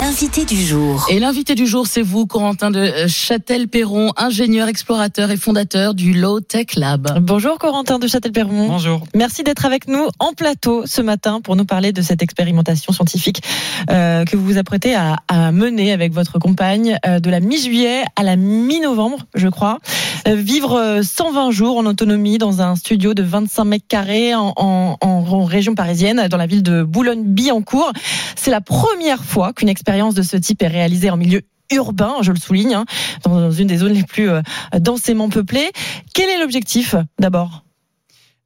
L'invité du jour. Et l'invité du jour, c'est vous, Corentin de euh, Châtel-Perron, ingénieur, explorateur et fondateur du Low Tech Lab. Bonjour Corentin de Châtel-Perron. Bonjour. Merci d'être avec nous en plateau ce matin pour nous parler de cette expérimentation scientifique euh, que vous vous apprêtez à, à, mener avec votre compagne euh, de la mi-juillet à la mi-novembre, je crois. Euh, vivre 120 jours en autonomie dans un studio de 25 mètres carrés en, en, en région parisienne, dans la ville de Boulogne-Billancourt. C'est la première fois qu'une expérience de ce type est réalisée en milieu urbain, je le souligne, hein, dans une des zones les plus euh, densément peuplées. Quel est l'objectif d'abord?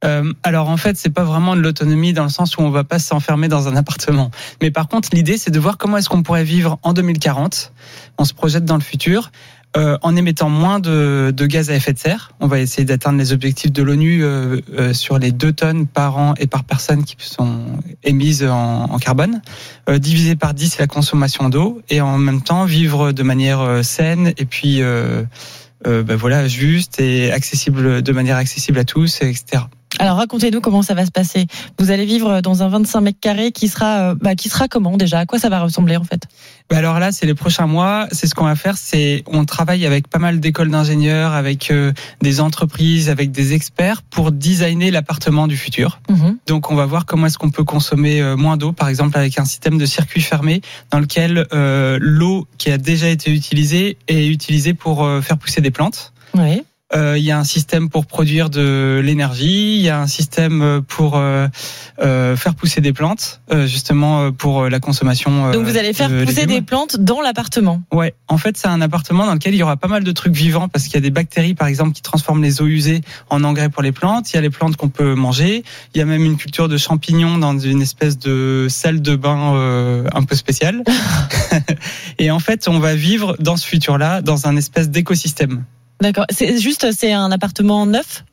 Euh, alors en fait, c'est pas vraiment de l'autonomie dans le sens où on va pas s'enfermer dans un appartement. Mais par contre, l'idée c'est de voir comment est-ce qu'on pourrait vivre en 2040. On se projette dans le futur. Euh, en émettant moins de, gaz à effet de serre. On va essayer d'atteindre les objectifs de l'ONU euh, euh, sur les 2 tonnes par an et par personne qui sont émises en, carbone. Euh, divisé par 10 la consommation d'eau et en même temps vivre de manière saine et puis ben voilà juste et accessible de manière accessible à tous, etc. Alors racontez-nous comment ça va se passer. Vous allez vivre dans un 25 mètres carrés qui sera, bah, qui sera comment déjà? À quoi ça va ressembler en fait? Bah Alors là, c'est les prochains mois. C'est ce qu'on va faire. C'est on travaille avec pas mal d'écoles d'ingénieurs, avec euh, des entreprises, avec des experts pour designer l'appartement du futur. Mmh. Donc on va voir comment est-ce qu'on peut consommer euh, moins d'eau, par exemple avec un système de circuit fermé dans lequel euh, l'eau qui a déjà été utilisée est utilisée pour euh, faire pousser des plantes. Oui. Euh, il y a un système pour produire de l'énergie, il y a un système pour euh, euh, faire pousser des plantes, justement pour la consommation. Donc vous allez faire de pousser légumes. des plantes dans l'appartement. Ouais, en fait c'est un appartement dans lequel il y aura pas mal de trucs vivants parce qu'il y a des bactéries par exemple qui transforment les eaux usées en engrais pour les plantes. Il y a les plantes qu'on peut manger. Il y a même une culture de champignons dans une espèce de salle de bain euh, un peu spéciale. Et en fait on va vivre dans ce futur-là dans un espèce d'écosystème. D'accord. C'est juste, c'est un appartement neuf?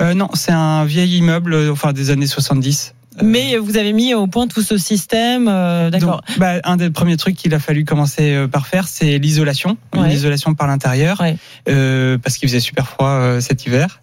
Euh, Non, c'est un vieil immeuble, enfin des années 70. Mais vous avez mis au point tout ce système, euh, d'accord. Bah, un des premiers trucs qu'il a fallu commencer euh, par faire, c'est l'isolation, Ouais. l'isolation par l'intérieur, Ouais. euh, parce qu'il faisait super froid euh, cet hiver.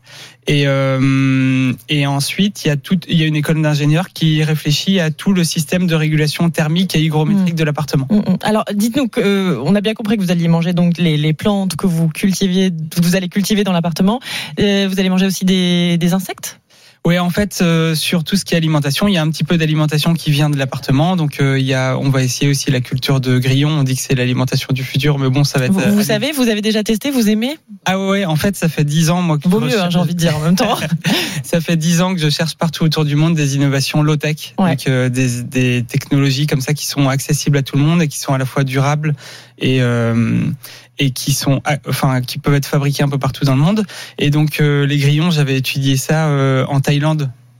Et, euh, et ensuite, il y a tout, il y a une école d'ingénieurs qui réfléchit à tout le système de régulation thermique et hygrométrique de l'appartement. Mm, mm. Alors, dites-nous que euh, on a bien compris que vous alliez manger donc les, les plantes que vous cultiviez, vous allez cultiver dans l'appartement. Euh, vous allez manger aussi des, des insectes? Oui, en fait, euh, sur tout ce qui est alimentation, il y a un petit peu d'alimentation qui vient de l'appartement. Donc, euh, il y a, on va essayer aussi la culture de grillons. On dit que c'est l'alimentation du futur, mais bon, ça va être. Vous, euh, savez, vous avez déjà testé, vous aimez? Ah ouais, en fait, ça fait dix ans, moi, que Vaut je mieux, hein, j'ai envie de dire en même temps. Ça fait dix ans que je cherche partout autour du monde des innovations low tech, Ouais. donc euh, des, des technologies comme ça qui sont accessibles à tout le monde et qui sont à la fois durables et et qui sont, ah, enfin, qui peuvent être fabriquées un peu partout dans le monde. Et donc, les grillons, j'avais étudié ça en Thaïlande.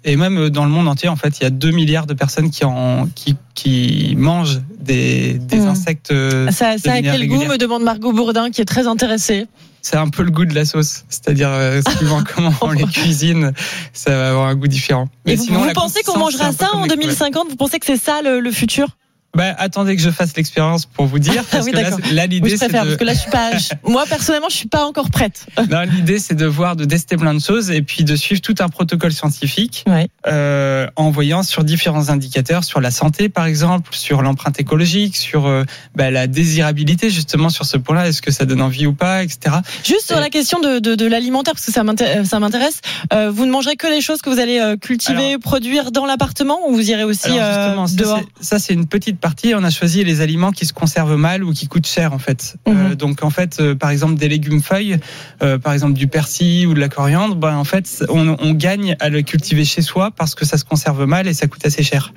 Et même euh, dans le monde entier, en fait, il y a 2 milliards de personnes qui, en, qui, qui mangent des, des Mm. insectes. euh, Ça, ça a quel goût me demande Margot Bourdin qui est très intéressée. C'est un peu le goût de la sauce. C'est-à-dire, euh, suivant comment on les cuisine, ça va avoir un goût différent. Et vous, sinon, vous la pensez qu'on mangera ça en les crevettes. 2050 Vous pensez que c'est ça le, le futur? Bah, attendez que je fasse l'expérience pour vous dire. Parce oui, que là, Oui, l'idée, je préfère de... parce que là, je suis pas. je- moi, personnellement, je suis pas encore prête. Non, l'idée, c'est de voir, de tester plein de choses et puis de suivre tout un protocole scientifique Ouais. euh, en voyant sur différents indicateurs, sur la santé, par exemple, sur l'empreinte écologique, sur euh, bah, la désirabilité, justement, sur ce point-là. Est-ce que ça donne envie ou pas, etc. Juste sur la question de, de, de l'alimentaire, parce que ça ça m'intéresse. Euh, vous ne mangerez que les choses que vous allez euh, cultiver, Alors- produire dans l'appartement, ou vous irez aussi Alors, euh, dehors? ça, c'est une petite partie. On a choisi les aliments qui se conservent mal ou qui coûtent cher, en fait. Mhm. Euh, donc, en fait, euh, par exemple, des légumes feuilles, euh, par exemple du persil ou de la coriandre, ben, en fait, on, on gagne à le cultiver chez soi parce que ça se conserve mal et ça coûte assez cher.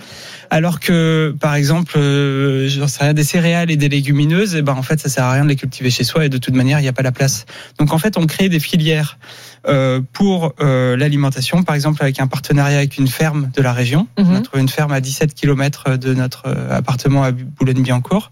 Alors que, par exemple, j'en sais rien, des céréales et des légumineuses, eh ben, en fait, ça sert à rien de les cultiver chez soi et de toute manière, il n'y a pas la place. Donc, en fait, on crée des filières pour l'alimentation, par exemple, avec un partenariat avec une ferme de la région. Mhm. On a trouvé une ferme à 17 km de notre euh, appartement à Boulogne-Billancourt.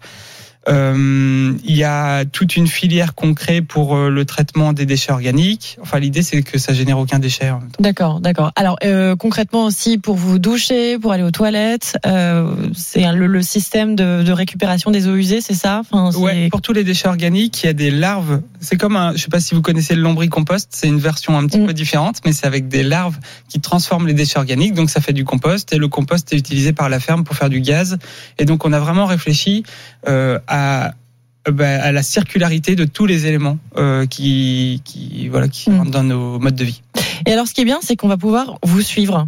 Euh, il y a toute une filière qu'on crée pour euh, le traitement des déchets organiques. Enfin, l'idée, c'est que ça génère aucun déchet en même temps. D'accord, d'accord. Alors euh, concrètement aussi pour vous doucher, pour aller aux toilettes, euh, c'est le, le système de, de récupération des eaux usées, c'est ça? Enfin, Ouais, pour tous les déchets organiques, il y a des larves c'est comme un, je sais pas si vous connaissez le lombricompost, c'est une version un petit Mm. peu différente, mais c'est avec des larves qui transforment les déchets organiques, donc ça fait du compost et le compost est utilisé par la ferme pour faire du gaz. Et donc on a vraiment réfléchi euh, à euh, bah, à la circularité de tous les éléments euh, qui, qui voilà qui Mm. rentrent dans nos modes de vie. Et alors, ce qui est bien, c'est qu'on va pouvoir vous suivre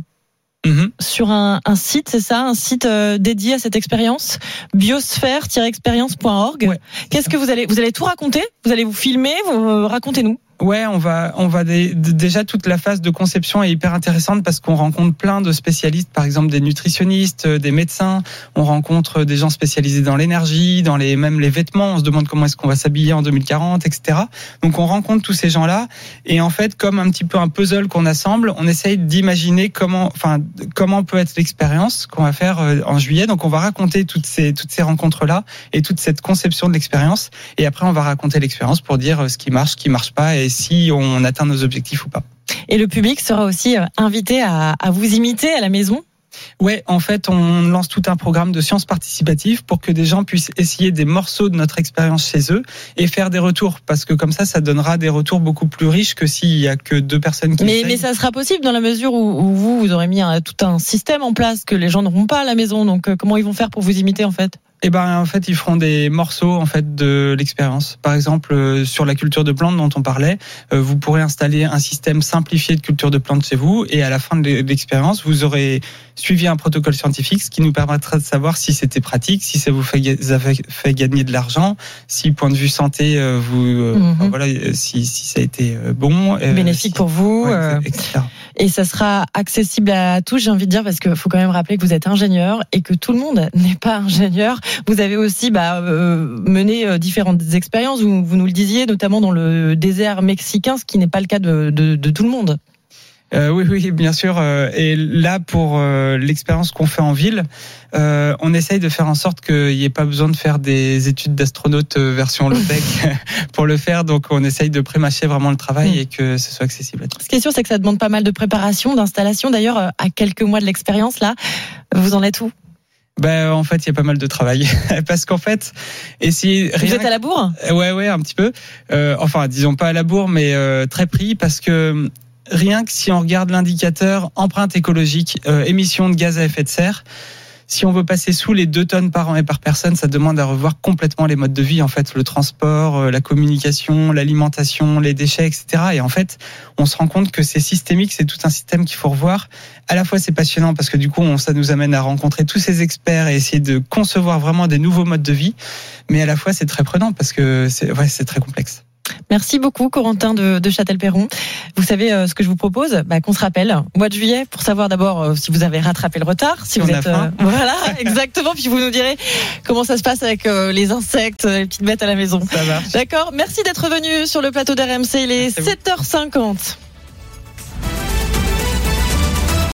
Mhm. sur un, un site, c'est ça, un site euh, dédié à cette expérience, biosphère-expérience.org. Ouais, Qu'est-ce que vous allez, vous allez tout raconter? Vous allez vous filmer vous, euh, Racontez-nous. Ouais, on va, on va déjà toute la phase de conception est hyper intéressante parce qu'on rencontre plein de spécialistes, par exemple des nutritionnistes, euh, des médecins. On rencontre des gens spécialisés dans l'énergie, dans les même les vêtements. On se demande comment est-ce qu'on va s'habiller en 2040, etc. Donc on rencontre tous ces gens-là et en fait, comme un petit peu un puzzle qu'on assemble, on essaye d'imaginer comment, enfin, comment peut être l'expérience qu'on va faire euh, en juillet. Donc on va raconter toutes ces toutes ces rencontres-là et toute cette conception de l'expérience. Et après, on va raconter l'expérience pour dire euh, ce qui marche, ce qui marche pas et si on atteint nos objectifs ou pas. Et le public sera aussi euh, invité à, à vous imiter à la maison? Ouais, en fait, on lance tout un programme de sciences participatives pour que des gens puissent essayer des morceaux de notre expérience chez eux et faire des retours, parce que comme ça, ça donnera des retours beaucoup plus riches que s'il y a que deux personnes qui Mais, mais ça sera possible dans la mesure où, où vous, vous aurez mis un- tout un système en place que les gens n'auront pas à la maison. Donc, euh, comment ils vont faire pour vous imiter en fait? Eh ben, en fait, ils feront des morceaux en fait de l'expérience. Par exemple, euh, sur la culture de plantes dont on parlait, euh, vous pourrez installer un système simplifié de culture de plantes chez vous, et à la fin de l'expérience, vous aurez suivi un protocole scientifique, ce qui nous permettra de savoir si c'était pratique, si ça vous fait, ça gagner de l'argent, si point de vue santé, euh, vous, Mhm. enfin, voilà, si, si ça a été bon, Bénéfique si- pour vous ouais, etc. Et ça sera accessible à tous, j'ai envie de dire, parce qu'il faut quand même rappeler que vous êtes ingénieur et que tout le monde n'est pas ingénieur. Vous avez aussi bah, euh, mené euh, différentes expériences, vous, vous nous le disiez, notamment dans le désert mexicain, ce qui n'est pas le cas de, de, de tout le monde. Euh, oui, oui, bien sûr. Et là, pour euh, l'expérience qu'on fait en ville, euh, on essaye de faire en sorte qu'il n'y ait pas besoin de faire des études d'astronaute version low-tech pour le faire. Donc, on essaye de prémâcher vraiment le travail Mm. et que ce soit accessible à tous. Ce qui est sûr, c'est que ça demande pas mal de préparation, d'installation. D'ailleurs, à quelques mois de l'expérience, là, vous en êtes où? Ben, en fait, il y a pas mal de travail parce qu'en fait, essayer Vous êtes à la bourre? Ouais, ouais, un petit peu. Euh, enfin, disons pas à la bourre, mais euh, très pris parce que rien que si on regarde l'indicateur empreinte écologique, euh, émissions de gaz à effet de serre, si on veut passer sous les 2 tonnes par an et par personne, ça demande à revoir complètement les modes de vie, en fait, le transport, euh, la communication, l'alimentation, les déchets, etc. Et en fait, on se rend compte que c'est systémique, c'est tout un système qu'il faut revoir. À la fois, c'est passionnant parce que du coup, on, ça nous amène à rencontrer tous ces experts et essayer de concevoir vraiment des nouveaux modes de vie. Mais à la fois, c'est très prenant parce que c'est ouais, c'est très complexe. Merci beaucoup, Corentin de, de Châtel-Perron. Vous savez euh, ce que je vous propose bah, Qu'on se rappelle au mois de juillet pour savoir d'abord euh, si vous avez rattrapé le retard, si Si vous êtes faim. voilà exactement. Puis vous nous direz comment ça se passe avec euh, les insectes, les petites bêtes à la maison. Ça marche. D'accord. Merci d'être venu sur le plateau d'RMC. Il est Merci à vous. 7h50.